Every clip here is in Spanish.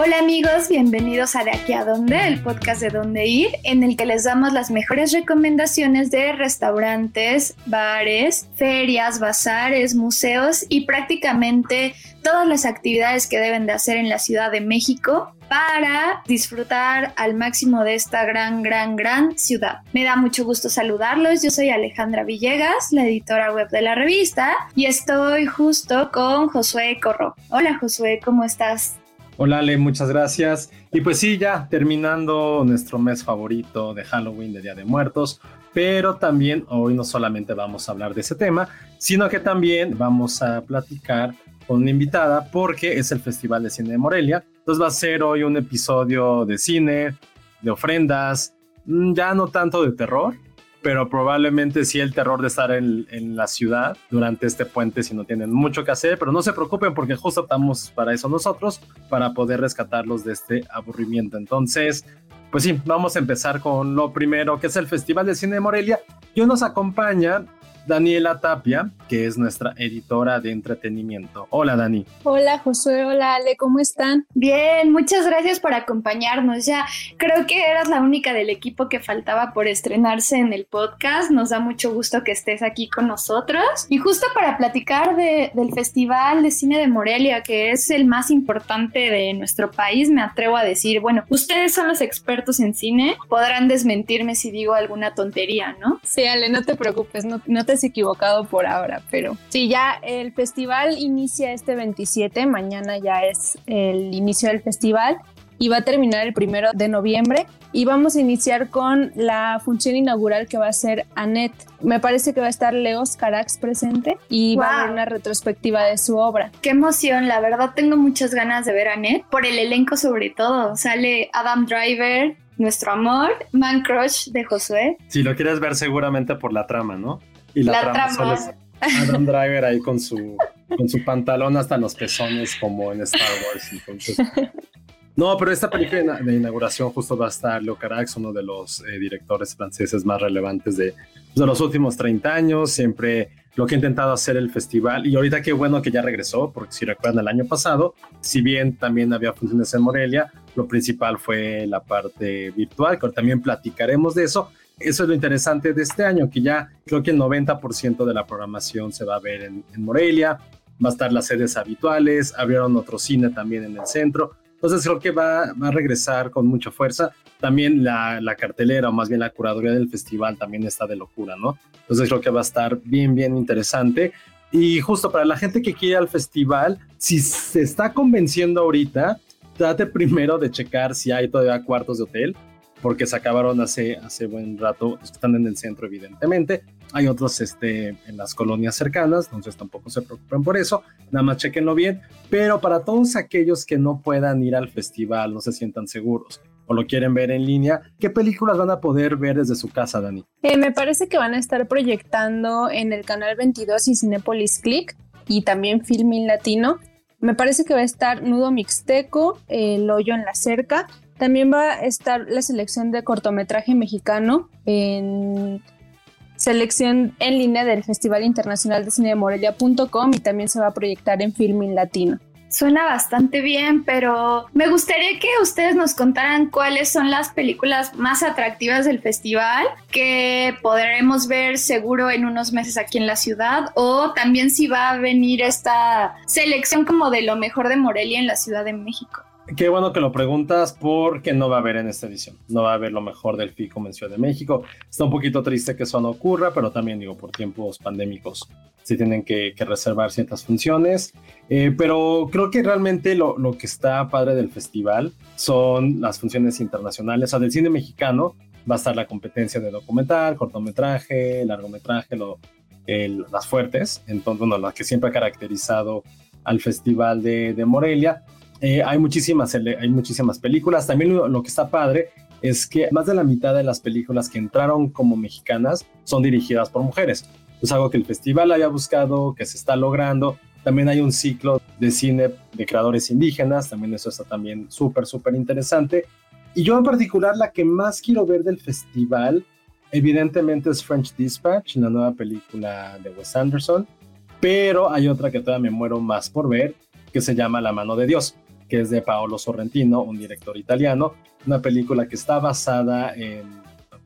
Hola amigos, bienvenidos a De aquí a dónde, el podcast de dónde ir, en el que les damos las mejores recomendaciones de restaurantes, bares, ferias, bazares, museos y prácticamente todas las actividades que deben de hacer en la Ciudad de México para disfrutar al máximo de esta gran, gran, gran ciudad. Me da mucho gusto saludarlos. Yo soy Alejandra Villegas, la editora web de la revista, y estoy justo con Josué Corro. Hola Josué, ¿cómo estás? Hola Ale, muchas gracias. Y pues sí, ya terminando nuestro mes favorito de Halloween, de Día de Muertos, pero también hoy no solamente vamos a hablar de ese tema, sino que también vamos a platicar con una invitada porque es el Festival de Cine de Morelia. Entonces va a ser hoy un episodio de cine, de ofrendas, mm, ya no tanto de terror, pero probablemente sí el terror de estar en, la ciudad durante este puente si no tienen mucho que hacer, pero no se preocupen porque justo estamos para eso nosotros, para poder rescatarlos de este aburrimiento. Entonces, pues sí, vamos a empezar con lo primero, que es el Festival de Cine de Morelia. Y hoy nos acompaña Daniela Tapia, que es nuestra editora de entretenimiento. Hola Dani. Hola Josué, hola Ale, ¿cómo están? Bien, muchas gracias por acompañarnos. Ya creo que eras la única del equipo que faltaba por estrenarse en el podcast. Nos da mucho gusto que estés aquí con nosotros. Y justo para platicar del Festival de Cine de Morelia, que es el más importante de nuestro país, me atrevo a decir, bueno, ustedes son los expertos en cine, podrán desmentirme si digo alguna tontería, ¿no? Sí, Ale, no te preocupes, no, no te equivocado por ahora, pero sí, ya el festival inicia este 27, mañana ya es el inicio del festival y va a terminar el primero de noviembre y vamos a iniciar con la función inaugural que va a ser Annette. Me parece que va a estar Leos Carax presente y va a haber una retrospectiva de su obra. Qué emoción, la verdad tengo muchas ganas de ver a Annette, por el elenco sobre todo. Sale Adam Driver, nuestro amor, Man Crush de Josué. Si lo quieres ver seguramente por la trama, ¿no? Y la, trama, Adam Driver ahí con su, con su pantalón hasta los pezones como en Star Wars. No, pero esta película de inauguración justo va a estar Leo Carax, uno de los eh, directores franceses más relevantes de, de, los últimos 30 años, siempre lo que ha intentado hacer el festival y ahorita qué bueno que ya regresó, porque si recuerdan el año pasado, si bien también había funciones en Morelia, lo principal fue la parte virtual, que también platicaremos de eso, eso es lo interesante de este año, que ya creo que el 90% de la programación se va a ver en, Morelia, va a estar las sedes habituales, abrieron otro cine también en el centro, entonces creo que va, va a regresar con mucha fuerza. También la, la, cartelera o más bien la curaduría del festival también está de locura, ¿no? Entonces creo que va a estar bien, bien interesante. Y justo para la gente que quiere al festival, si se está convenciendo ahorita, trate primero de checar si hay todavía cuartos de hotel porque se acabaron hace, hace buen rato, están en el centro evidentemente, hay otros este, en las colonias cercanas, entonces tampoco se preocupen por eso, nada más chequenlo bien, pero para todos aquellos que no puedan ir al festival, no se sientan seguros o lo quieren ver en línea, ¿qué películas van a poder ver desde su casa, Dani? Eh, me parece que van a estar proyectando en el canal 22 y Cinepolis Click y también Filmin Latino. Me parece que va a estar Nudo Mixteco, El Hoyo en la Cerca también va a estar la selección de cortometraje mexicano en selección en línea del Festival Internacional de Cine de Morelia.com y también se va a proyectar en Filming Latino. Suena bastante bien, pero me gustaría que ustedes nos contaran cuáles son las películas más atractivas del festival que podremos ver seguro en unos meses aquí en la ciudad o también si va a venir esta selección como de lo mejor de Morelia en la Ciudad de México. Qué bueno que lo preguntas porque no va a haber en esta edición. No va a haber lo mejor del FI Convención de México. Está un poquito triste que eso no ocurra, pero también digo, por tiempos pandémicos sí tienen que, reservar ciertas funciones. Eh, pero creo que realmente lo, que está padre del festival son las funciones internacionales. O sea, del cine mexicano va a estar la competencia de documental, cortometraje, largometraje, lo, las fuertes. Entonces, bueno, las que siempre ha caracterizado al Festival de, de Morelia eh, hay, muchísimas, hay muchísimas películas. También lo, que está padre es que más de la mitad de las películas que entraron como mexicanas son dirigidas por mujeres. Es algo que el festival había buscado, que se está logrando. También hay un ciclo de cine de creadores indígenas, también eso está también súper, súper interesante. Y yo en particular la que más quiero ver del festival, evidentemente es French Dispatch, la nueva película de Wes Anderson, pero hay otra que todavía me muero más por ver, que se llama La mano de Dios, que es de Paolo Sorrentino, un director italiano, una película que está basada en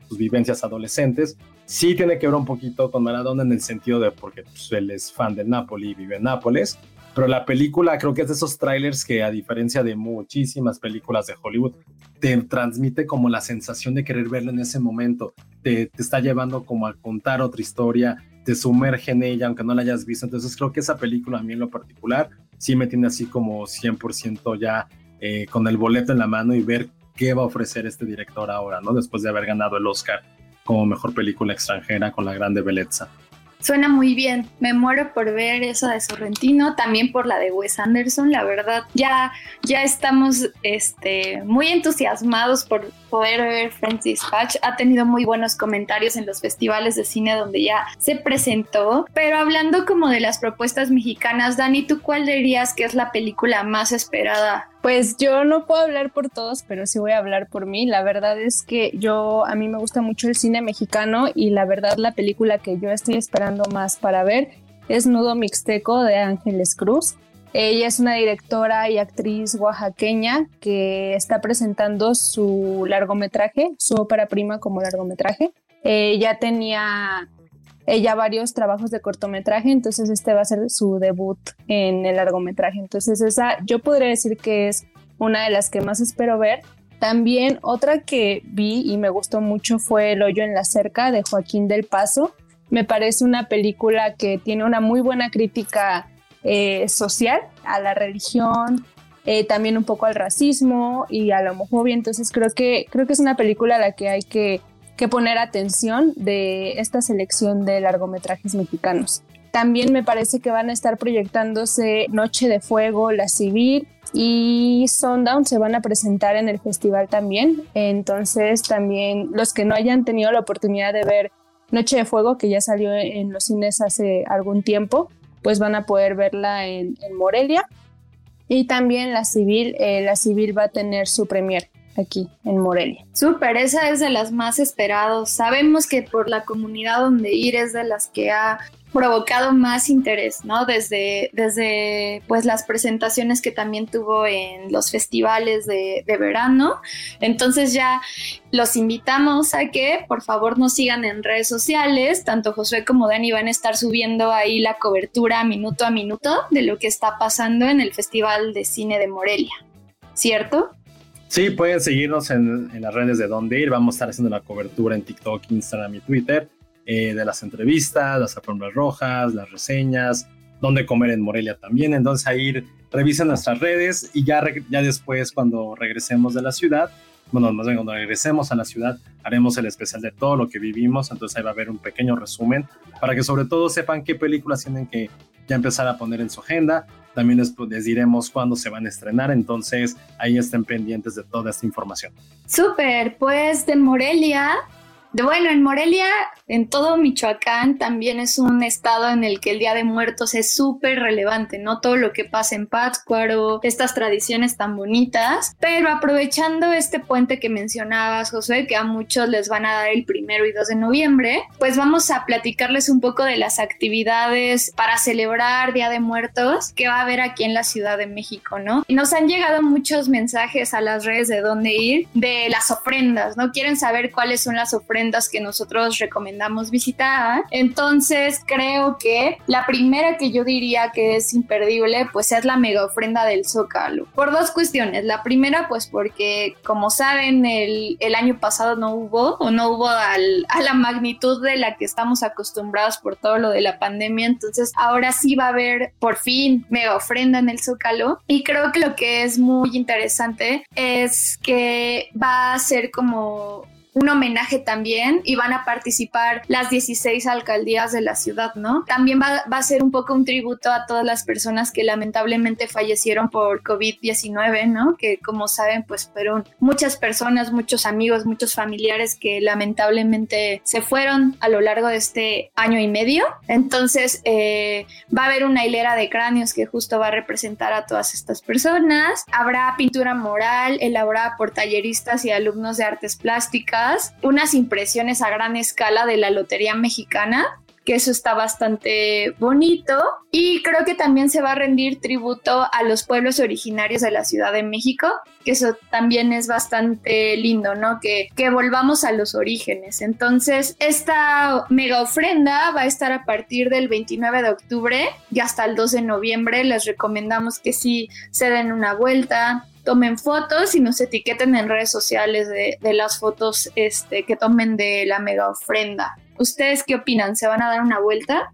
sus vivencias adolescentes. Sí tiene que ver un poquito con Maradona en el sentido de porque pues, él es fan de Napoli y vive en Nápoles, pero la película creo que es de esos trailers que a diferencia de muchísimas películas de Hollywood, te transmite como la sensación de querer verlo en ese momento, te, te está llevando como a contar otra historia, te sumerge en ella aunque no la hayas visto, entonces creo que esa película a mí en lo particular sí me tiene así como 100% ya eh, con el boleto en la mano y ver qué va a ofrecer este director ahora, ¿no? Después de haber ganado el Oscar como mejor película extranjera con la grande belleza. Suena muy bien. Me muero por ver esa de Sorrentino, también por la de Wes Anderson. La verdad, ya, ya estamos este, muy entusiasmados por poder ver Friends Dispatch. Ha tenido muy buenos comentarios en los festivales de cine donde ya se presentó. Pero hablando como de las propuestas mexicanas, Dani, ¿tú cuál dirías que es la película más esperada pues yo no puedo hablar por todos, pero sí voy a hablar por mí. La verdad es que yo, a mí me gusta mucho el cine mexicano y la verdad la película que yo estoy esperando más para ver es Nudo Mixteco de Ángeles Cruz. Ella es una directora y actriz oaxaqueña que está presentando su largometraje, su ópera prima como largometraje. Ella tenía ella varios trabajos de cortometraje, entonces este va a ser su debut en el largometraje. Entonces esa yo podría decir que es una de las que más espero ver. También otra que vi y me gustó mucho fue El hoyo en la cerca de Joaquín del Paso. Me parece una película que tiene una muy buena crítica eh, social a la religión, eh, también un poco al racismo y a la homofobia. Entonces creo que, creo que es una película a la que hay que que poner atención de esta selección de largometrajes mexicanos. También me parece que van a estar proyectándose Noche de Fuego, La Civil y Sundown se van a presentar en el festival también. Entonces también los que no hayan tenido la oportunidad de ver Noche de Fuego, que ya salió en los cines hace algún tiempo, pues van a poder verla en, Morelia. Y también La Civil, eh, La Civil va a tener su premier aquí en Morelia. Súper, esa es de las más esperados. Sabemos que por la comunidad donde ir es de las que ha provocado más interés, ¿no? Desde, desde pues las presentaciones que también tuvo en los festivales de, de, verano. Entonces ya los invitamos a que por favor nos sigan en redes sociales. Tanto Josué como Dani van a estar subiendo ahí la cobertura minuto a minuto de lo que está pasando en el Festival de Cine de Morelia. ¿Cierto? Sí, pueden seguirnos en, las redes de Donde Ir. Vamos a estar haciendo la cobertura en TikTok, Instagram y Twitter eh, de las entrevistas, las alfombras rojas, las reseñas, dónde comer en Morelia también. Entonces ahí revisen nuestras redes y ya, ya después cuando regresemos de la ciudad, bueno, más bien cuando regresemos a la ciudad, haremos el especial de todo lo que vivimos. Entonces ahí va a haber un pequeño resumen para que sobre todo sepan qué películas tienen que ya empezar a poner en su agenda. También les, diremos cuándo se van a estrenar, entonces ahí estén pendientes de toda esta información. Súper, pues de Morelia bueno, en Morelia, en todo Michoacán, también es un estado en el que el Día de Muertos es súper relevante, ¿no? Todo lo que pasa en Pátzcuaro, estas tradiciones tan bonitas. Pero aprovechando este puente que mencionabas, José, que a muchos les van a dar el primero y 2 de noviembre, pues vamos a platicarles un poco de las actividades para celebrar Día de Muertos que va a haber aquí en la Ciudad de México, ¿no? Y nos han llegado muchos mensajes a las redes de dónde ir, de las ofrendas, ¿no? Quieren saber cuáles son las ofrendas que nosotros recomendamos visitar. Entonces creo que la primera que yo diría que es imperdible pues es la mega ofrenda del Zócalo. Por dos cuestiones. La primera pues porque como saben el, año pasado no hubo o no hubo a la magnitud de la que estamos acostumbrados por todo lo de la pandemia. Entonces ahora sí va a haber por fin mega ofrenda en el Zócalo. Y creo que lo que es muy interesante es que va a ser como un homenaje también y van a participar las 16 alcaldías de la ciudad, ¿no? También va, va a ser un poco un tributo a todas las personas que lamentablemente fallecieron por COVID-19, ¿no? Que como saben, pues fueron muchas personas, muchos amigos, muchos familiares que lamentablemente se fueron a lo largo de este año y medio. Entonces eh, va a haber una hilera de cráneos que justo va a representar a todas estas personas. Habrá pintura moral elaborada por talleristas y alumnos de artes plásticas, unas impresiones a gran escala de la Lotería Mexicana que eso está bastante bonito. Y creo que también se va a rendir tributo a los pueblos originarios de la Ciudad de México, que eso también es bastante lindo, ¿no? Que, que volvamos a los orígenes. Entonces, esta mega ofrenda va a estar a partir del 29 de octubre y hasta el 2 de noviembre. Les recomendamos que sí se den una vuelta, tomen fotos y nos etiqueten en redes sociales de, las fotos este, que tomen de la mega ofrenda. ¿Ustedes qué opinan? ¿Se van a dar una vuelta?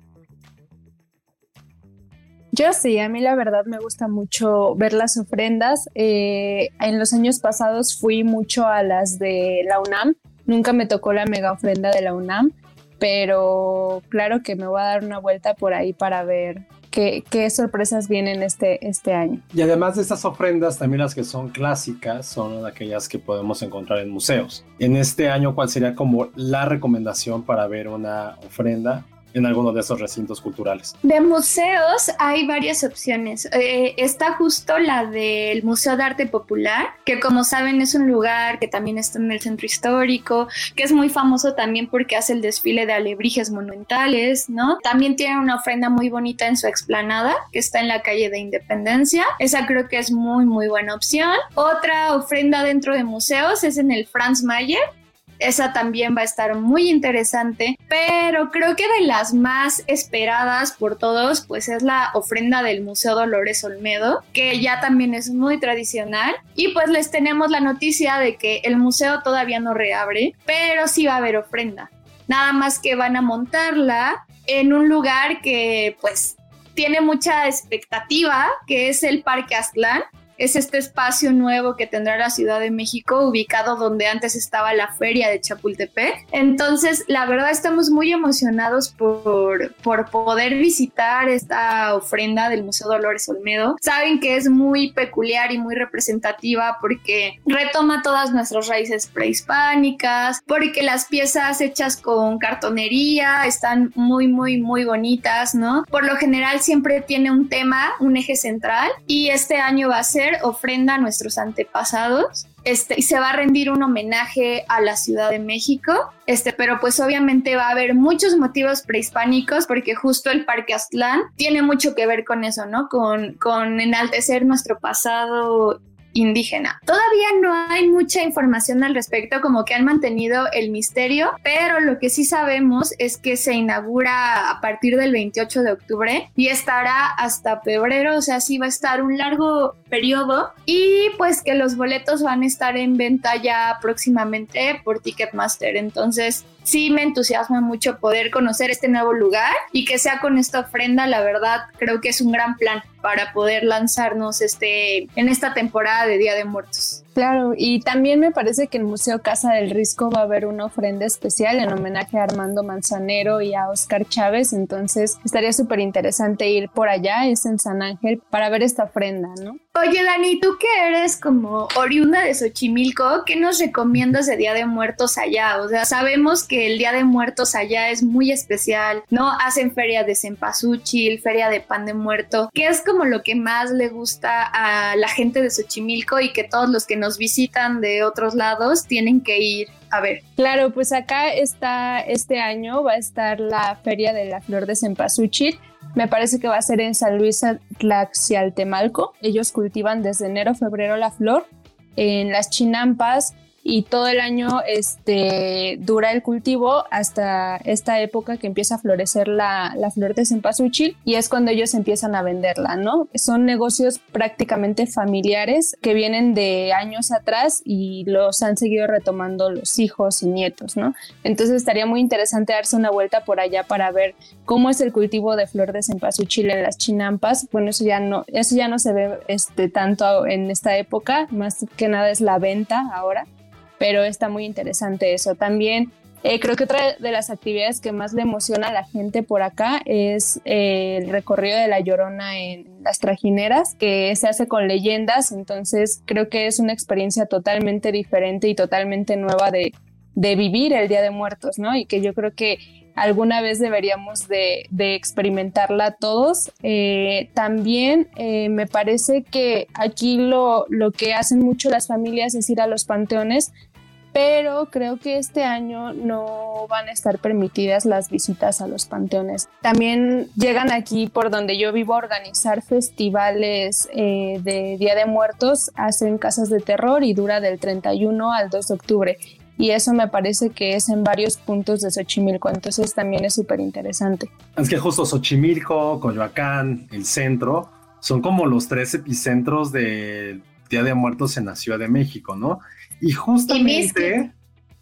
Yo sí, a mí la verdad me gusta mucho ver las ofrendas. Eh, en los años pasados fui mucho a las de la UNAM. Nunca me tocó la mega ofrenda de la UNAM, pero claro que me voy a dar una vuelta por ahí para ver qué, sorpresas vienen este, este año. Y además de estas ofrendas, también las que son clásicas son aquellas que podemos encontrar en museos. En este año, ¿cuál sería como la recomendación para ver una ofrenda? En alguno de esos recintos culturales? De museos hay varias opciones. Eh, está justo la del Museo de Arte Popular, que como saben es un lugar que también está en el centro histórico, que es muy famoso también porque hace el desfile de alebrijes monumentales, ¿no? También tiene una ofrenda muy bonita en su explanada, que está en la calle de Independencia. Esa creo que es muy, muy buena opción. Otra ofrenda dentro de museos es en el Franz Mayer, esa también va a estar muy interesante, pero creo que de las más esperadas por todos, pues es la ofrenda del Museo Dolores Olmedo, que ya también es muy tradicional. Y pues les tenemos la noticia de que el museo todavía no reabre, pero sí va a haber ofrenda. Nada más que van a montarla en un lugar que pues tiene mucha expectativa, que es el Parque Aztlán es este espacio nuevo que tendrá la Ciudad de México, ubicado donde antes estaba la feria de Chapultepec. Entonces, la verdad estamos muy emocionados por, por poder visitar esta ofrenda del Museo Dolores Olmedo. Saben que es muy peculiar y muy representativa porque retoma todas nuestras raíces prehispánicas, porque las piezas hechas con cartonería están muy, muy, muy bonitas, ¿no? Por lo general siempre tiene un tema, un eje central y este año va a ser ofrenda a nuestros antepasados. Este, y se va a rendir un homenaje a la Ciudad de México, este, pero pues obviamente va a haber muchos motivos prehispánicos porque justo el Parque Aztlán tiene mucho que ver con eso, ¿no? Con, con enaltecer nuestro pasado indígena. Todavía no hay mucha información al respecto, como que han mantenido el misterio, pero lo que sí sabemos es que se inaugura a partir del 28 de octubre y estará hasta febrero, o sea, sí va a estar un largo periodo y pues que los boletos van a estar en venta ya próximamente por Ticketmaster. Entonces, sí me entusiasma mucho poder conocer este nuevo lugar y que sea con esta ofrenda, la verdad, creo que es un gran plan para poder lanzarnos este en esta temporada de Día de Muertos. Claro, y también me parece que en Museo Casa del Risco va a haber una ofrenda especial en homenaje a Armando Manzanero y a Oscar Chávez, entonces estaría súper interesante ir por allá, es en San Ángel, para ver esta ofrenda, ¿no? Oye, Dani, tú que eres como oriunda de Xochimilco, ¿qué nos recomiendas de Día de Muertos allá? O sea, sabemos que el Día de Muertos allá es muy especial, ¿no? Hacen feria de cempasúchil, feria de pan de muerto, ¿qué es como lo que más le gusta a la gente de Xochimilco y que todos los que nos visitan de otros lados tienen que ir a ver. Claro, pues acá está este año va a estar la Feria de la Flor de Cempasúchil. Me parece que va a ser en San Luis Tlaxialtemalco. Ellos cultivan desde enero, febrero la flor. En las chinampas y todo el año este, dura el cultivo hasta esta época que empieza a florecer la, la, flor de cempasúchil y es cuando ellos empiezan a venderla, ¿no? Son negocios prácticamente familiares que vienen de años atrás y los han seguido retomando los hijos y nietos, ¿no? Entonces estaría muy interesante darse una vuelta por allá para ver cómo es el cultivo de flor de cempasúchil en las chinampas. Bueno, eso ya no, eso ya no se ve este, tanto en esta época, más que nada es la venta ahora pero está muy interesante eso. También eh, creo que otra de las actividades que más le emociona a la gente por acá es eh, el recorrido de la Llorona en las trajineras, que se hace con leyendas, entonces creo que es una experiencia totalmente diferente y totalmente nueva de, de vivir el Día de Muertos, ¿no? Y que yo creo que alguna vez deberíamos de, experimentarla todos. Eh, también me parece que aquí lo, lo que hacen mucho las familias es ir a los panteones pero creo que este año no van a estar permitidas las visitas a los panteones. También llegan aquí por donde yo vivo a organizar festivales eh, de Día de Muertos, hacen casas de terror y dura del 31 al 2 de octubre. Y eso me parece que es en varios puntos de Xochimilco, entonces también es súper interesante. Es que justo Xochimilco, Coyoacán, el centro, son como los tres epicentros del Día de Muertos en la Ciudad de México, ¿no? Y justamente...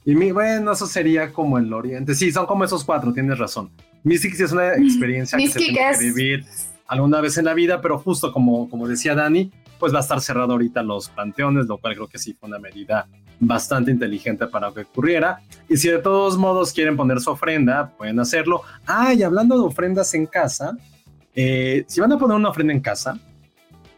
Y, mi, bueno, eso sería como el oriente. Sí, son como esos cuatro, tienes razón. Mystic sí es una experiencia que se tiene que vivir alguna vez en la vida, pero justo como, como decía Dani, pues va a estar cerrado ahorita los panteones, lo cual creo que sí fue una medida bastante inteligente para que ocurriera. Y si de todos modos quieren poner su ofrenda, pueden hacerlo. Ah, y hablando de ofrendas en casa, eh, si van a poner una ofrenda en casa,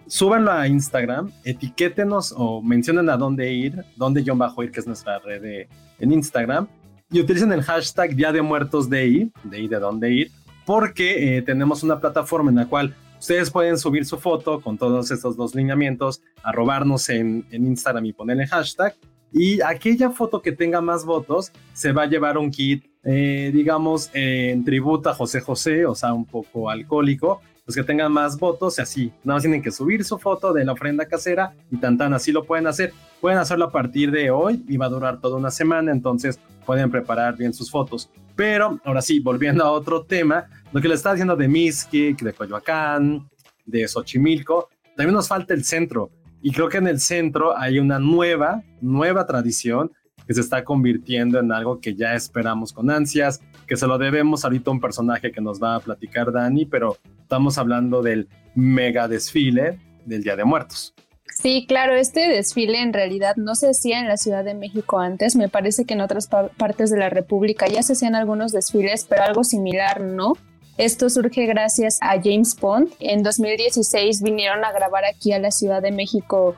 súbanlo a Instagram, etiquétenos o mencionen a dónde ir, dónde John bajo ir, que es nuestra red en Instagram, y utilicen el hashtag Día de Muertos de de ahí de dónde ir, porque eh, tenemos una plataforma en la cual ustedes pueden subir su foto con todos estos dos lineamientos, arrobarnos en, en Instagram y ponerle hashtag, y aquella foto que tenga más votos se va a llevar un kit, eh, digamos, en tributo a José José, o sea, un poco alcohólico, los que tengan más votos y así. Nada más tienen que subir su foto de la ofrenda casera y tan tan así lo pueden hacer. Pueden hacerlo a partir de hoy y va a durar toda una semana, entonces pueden preparar bien sus fotos. Pero ahora sí, volviendo a otro tema, lo que le está diciendo de Miskik, de Coyoacán, de Xochimilco, también nos falta el centro. Y creo que en el centro hay una nueva, nueva tradición que se está convirtiendo en algo que ya esperamos con ansias, que se lo debemos ahorita a un personaje que nos va a platicar Dani, pero estamos hablando del mega desfile del Día de Muertos. Sí, claro, este desfile en realidad no se hacía en la Ciudad de México antes, me parece que en otras partes de la República ya se hacían algunos desfiles, pero algo similar, ¿no? Esto surge gracias a James Bond. En 2016 vinieron a grabar aquí a la Ciudad de México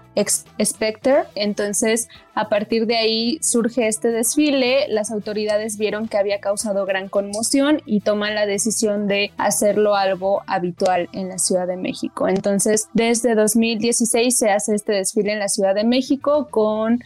Spectre. Entonces, a partir de ahí surge este desfile. Las autoridades vieron que había causado gran conmoción y toman la decisión de hacerlo algo habitual en la Ciudad de México. Entonces, desde 2016 se hace este desfile en la Ciudad de México con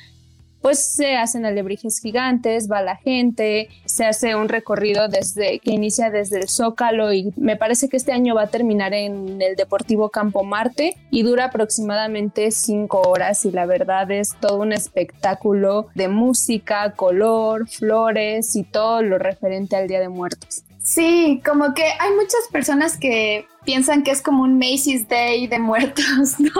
pues se hacen alebrijes gigantes, va la gente, se hace un recorrido desde que inicia desde el Zócalo y me parece que este año va a terminar en el Deportivo Campo Marte y dura aproximadamente cinco horas y la verdad es todo un espectáculo de música, color, flores y todo lo referente al Día de Muertos. Sí, como que hay muchas personas que piensan que es como un Macy's Day de muertos, ¿no?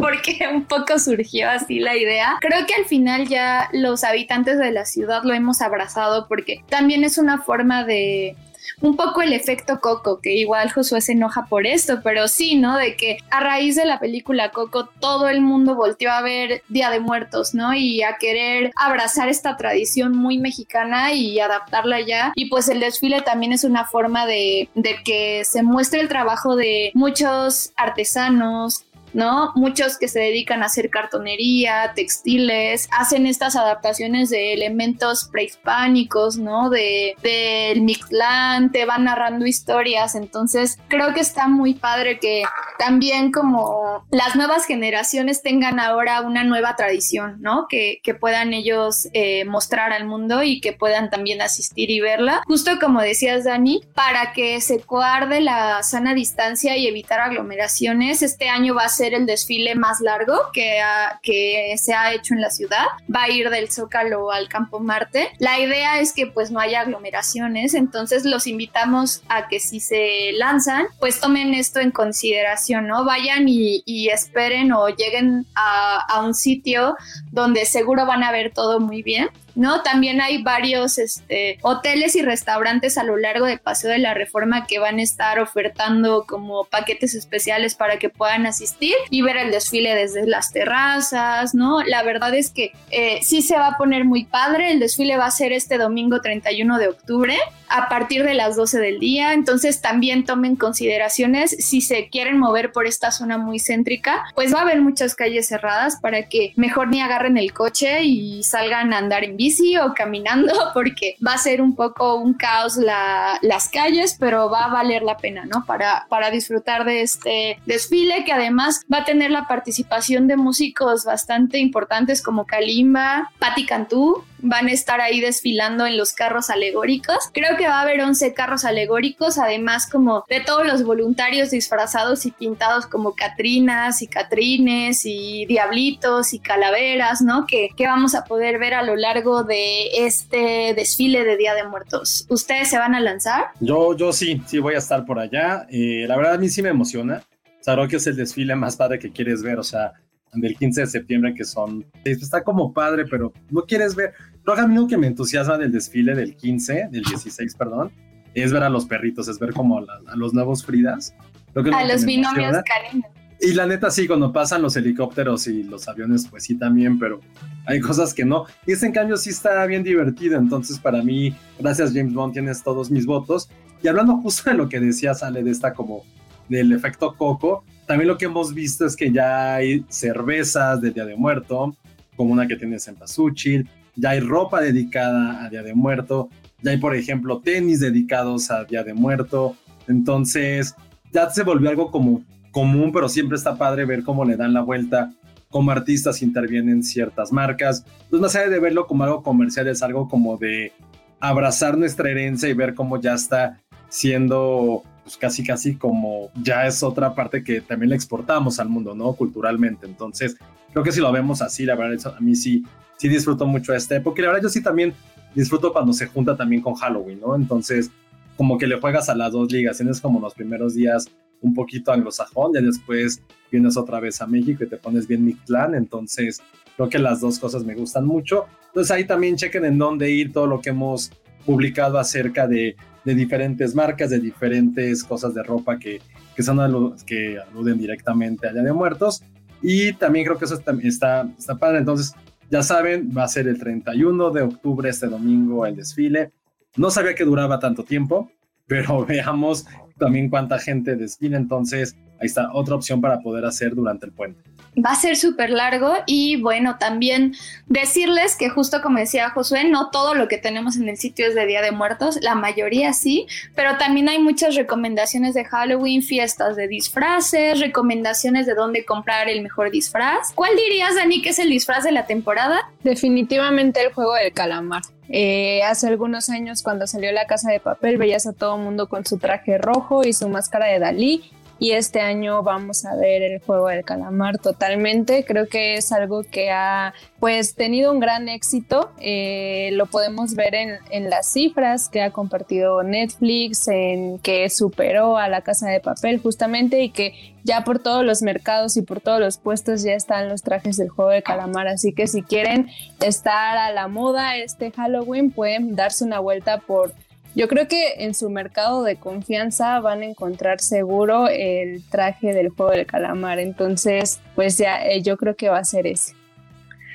Porque un poco surgió así la idea. Creo que al final ya los habitantes de la ciudad lo hemos abrazado porque también es una forma de un poco el efecto Coco, que igual Josué se enoja por esto, pero sí, ¿no? De que a raíz de la película Coco todo el mundo volteó a ver Día de Muertos, ¿no? Y a querer abrazar esta tradición muy mexicana y adaptarla ya. Y pues el desfile también es una forma de, de que se muestre el trabajo de muchos artesanos, ¿no? Muchos que se dedican a hacer cartonería, textiles, hacen estas adaptaciones de elementos prehispánicos, ¿no? De, del Mictlán, te van narrando historias, entonces creo que está muy padre que también como las nuevas generaciones tengan ahora una nueva tradición, ¿no? Que, que puedan ellos eh, mostrar al mundo y que puedan también asistir y verla, justo como decías Dani, para que se guarde la sana distancia y evitar aglomeraciones, este año va a ser el desfile más largo que, que se ha hecho en la ciudad. Va a ir del Zócalo al Campo Marte. La idea es que pues no haya aglomeraciones, entonces los invitamos a que si se lanzan, pues tomen esto en consideración, ¿no? Vayan y, esperen o lleguen a, a un sitio donde seguro van a ver todo muy bien ¿no? También hay varios este, hoteles y restaurantes a lo largo de Paseo de la Reforma que van a estar ofertando como paquetes especiales para que puedan asistir y ver el desfile desde las terrazas, ¿no? La verdad es que eh, sí se va a poner muy padre, el desfile va a ser este domingo 31 de octubre a partir de las 12 del día, entonces también tomen consideraciones si se quieren mover por esta zona muy céntrica, pues va a haber muchas calles cerradas para que mejor ni agarren el coche y salgan a andar en bici o caminando porque va a ser un poco un caos las calles, pero va a valer la pena, ¿no? Para, para disfrutar de este desfile que además va a tener la participación de músicos bastante importantes como Kalimba, Patti Cantú, van a estar ahí desfilando en los carros alegóricos. Creo que va a haber 11 carros alegóricos, además como de todos los voluntarios disfrazados y pintados como Catrinas y Catrines y Diablitos y Calaveras, ¿no? Que, que vamos a poder ver a lo largo de este desfile de Día de Muertos. ¿Ustedes se van a lanzar? Yo, yo sí, sí voy a estar por allá. Eh, la verdad a mí sí me emociona. O sea, creo que es el desfile más padre que quieres ver, o sea, del 15 de septiembre que son, está como padre, pero no quieres ver, lo a mí que me entusiasma del desfile del 15, del 16, perdón, es ver a los perritos, es ver como a, los nuevos Fridas. a los binomios cariño. Y la neta sí, cuando pasan los helicópteros y los aviones, pues sí también, pero hay cosas que no. Y ese en cambio sí está bien divertido, entonces para mí, gracias James Bond, tienes todos mis votos. Y hablando justo de lo que decía, sale de esta como del efecto coco, también lo que hemos visto es que ya hay cervezas de Día de Muerto, como una que tienes en Pasuchil, ya hay ropa dedicada a Día de Muerto, ya hay, por ejemplo, tenis dedicados a Día de Muerto. Entonces, ya se volvió algo como común, pero siempre está padre ver cómo le dan la vuelta, cómo artistas intervienen ciertas marcas. Entonces, más allá de verlo como algo comercial, es algo como de abrazar nuestra herencia y ver cómo ya está siendo pues casi casi como ya es otra parte que también le exportamos al mundo, ¿no? Culturalmente. Entonces, creo que si lo vemos así, la verdad, a mí sí sí disfruto mucho esta época. Y la verdad, yo sí también disfruto cuando se junta también con Halloween, ¿no? Entonces, como que le juegas a las dos ligas. Tienes como los primeros días un poquito anglosajón, y después vienes otra vez a México y te pones bien Mictlán. Entonces, creo que las dos cosas me gustan mucho. Entonces, ahí también chequen en dónde ir todo lo que hemos publicado acerca de, diferentes marcas, de diferentes cosas de ropa que, que son que aluden directamente a Día de Muertos. Y también creo que eso está, está, está padre. Entonces, ya saben, va a ser el 31 de octubre, este domingo, el desfile. No sabía que duraba tanto tiempo, pero veamos también cuánta gente desfila. Entonces, ahí está otra opción para poder hacer durante el puente va a ser súper largo y bueno, también decirles que justo como decía Josué, no todo lo que tenemos en el sitio es de Día de Muertos, la mayoría sí, pero también hay muchas recomendaciones de Halloween, fiestas de disfraces, recomendaciones de dónde comprar el mejor disfraz. ¿Cuál dirías, Dani, que es el disfraz de la temporada? Definitivamente el juego del calamar. Eh, hace algunos años cuando salió la casa de papel veías a todo el mundo con su traje rojo y su máscara de Dalí y este año vamos a ver el juego del calamar totalmente. Creo que es algo que ha pues tenido un gran éxito. Eh, lo podemos ver en, en, las cifras que ha compartido Netflix, en que superó a la casa de papel justamente y que ya por todos los mercados y por todos los puestos ya están los trajes del juego de calamar. Así que si quieren estar a la moda este Halloween pueden darse una vuelta por yo creo que en su mercado de confianza van a encontrar seguro el traje del juego del calamar. Entonces, pues ya eh, yo creo que va a ser ese.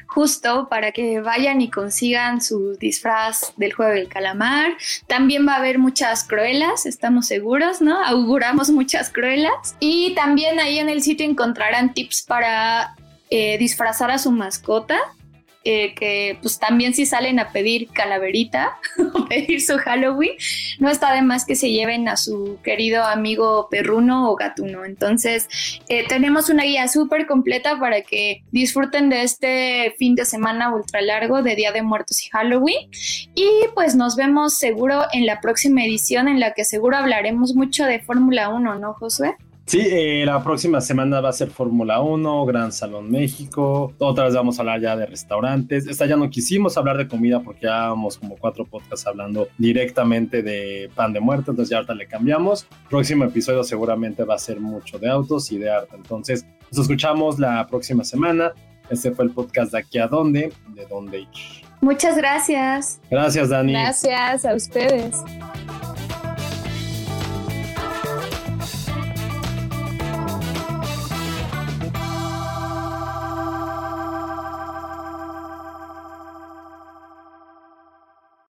Justo para que vayan y consigan su disfraz del juego del calamar. También va a haber muchas cruelas, estamos seguros, ¿no? Auguramos muchas cruelas. Y también ahí en el sitio encontrarán tips para eh, disfrazar a su mascota eh, que pues también si salen a pedir calaverita o pedir su Halloween, no está de más que se lleven a su querido amigo perruno o gatuno. Entonces eh, tenemos una guía súper completa para que disfruten de este fin de semana ultra largo de Día de Muertos y Halloween. Y pues nos vemos seguro en la próxima edición en la que seguro hablaremos mucho de Fórmula 1, ¿no, Josué? Sí, eh, la próxima semana va a ser Fórmula 1, Gran Salón México. Otra vez vamos a hablar ya de restaurantes. Esta ya no quisimos hablar de comida porque ya vamos como cuatro podcasts hablando directamente de pan de muerte, entonces ya ahorita le cambiamos. Próximo episodio seguramente va a ser mucho de autos y de arte. Entonces, nos escuchamos la próxima semana. Este fue el podcast de aquí a dónde, de dónde ir. Muchas gracias. Gracias, Dani. Gracias a ustedes.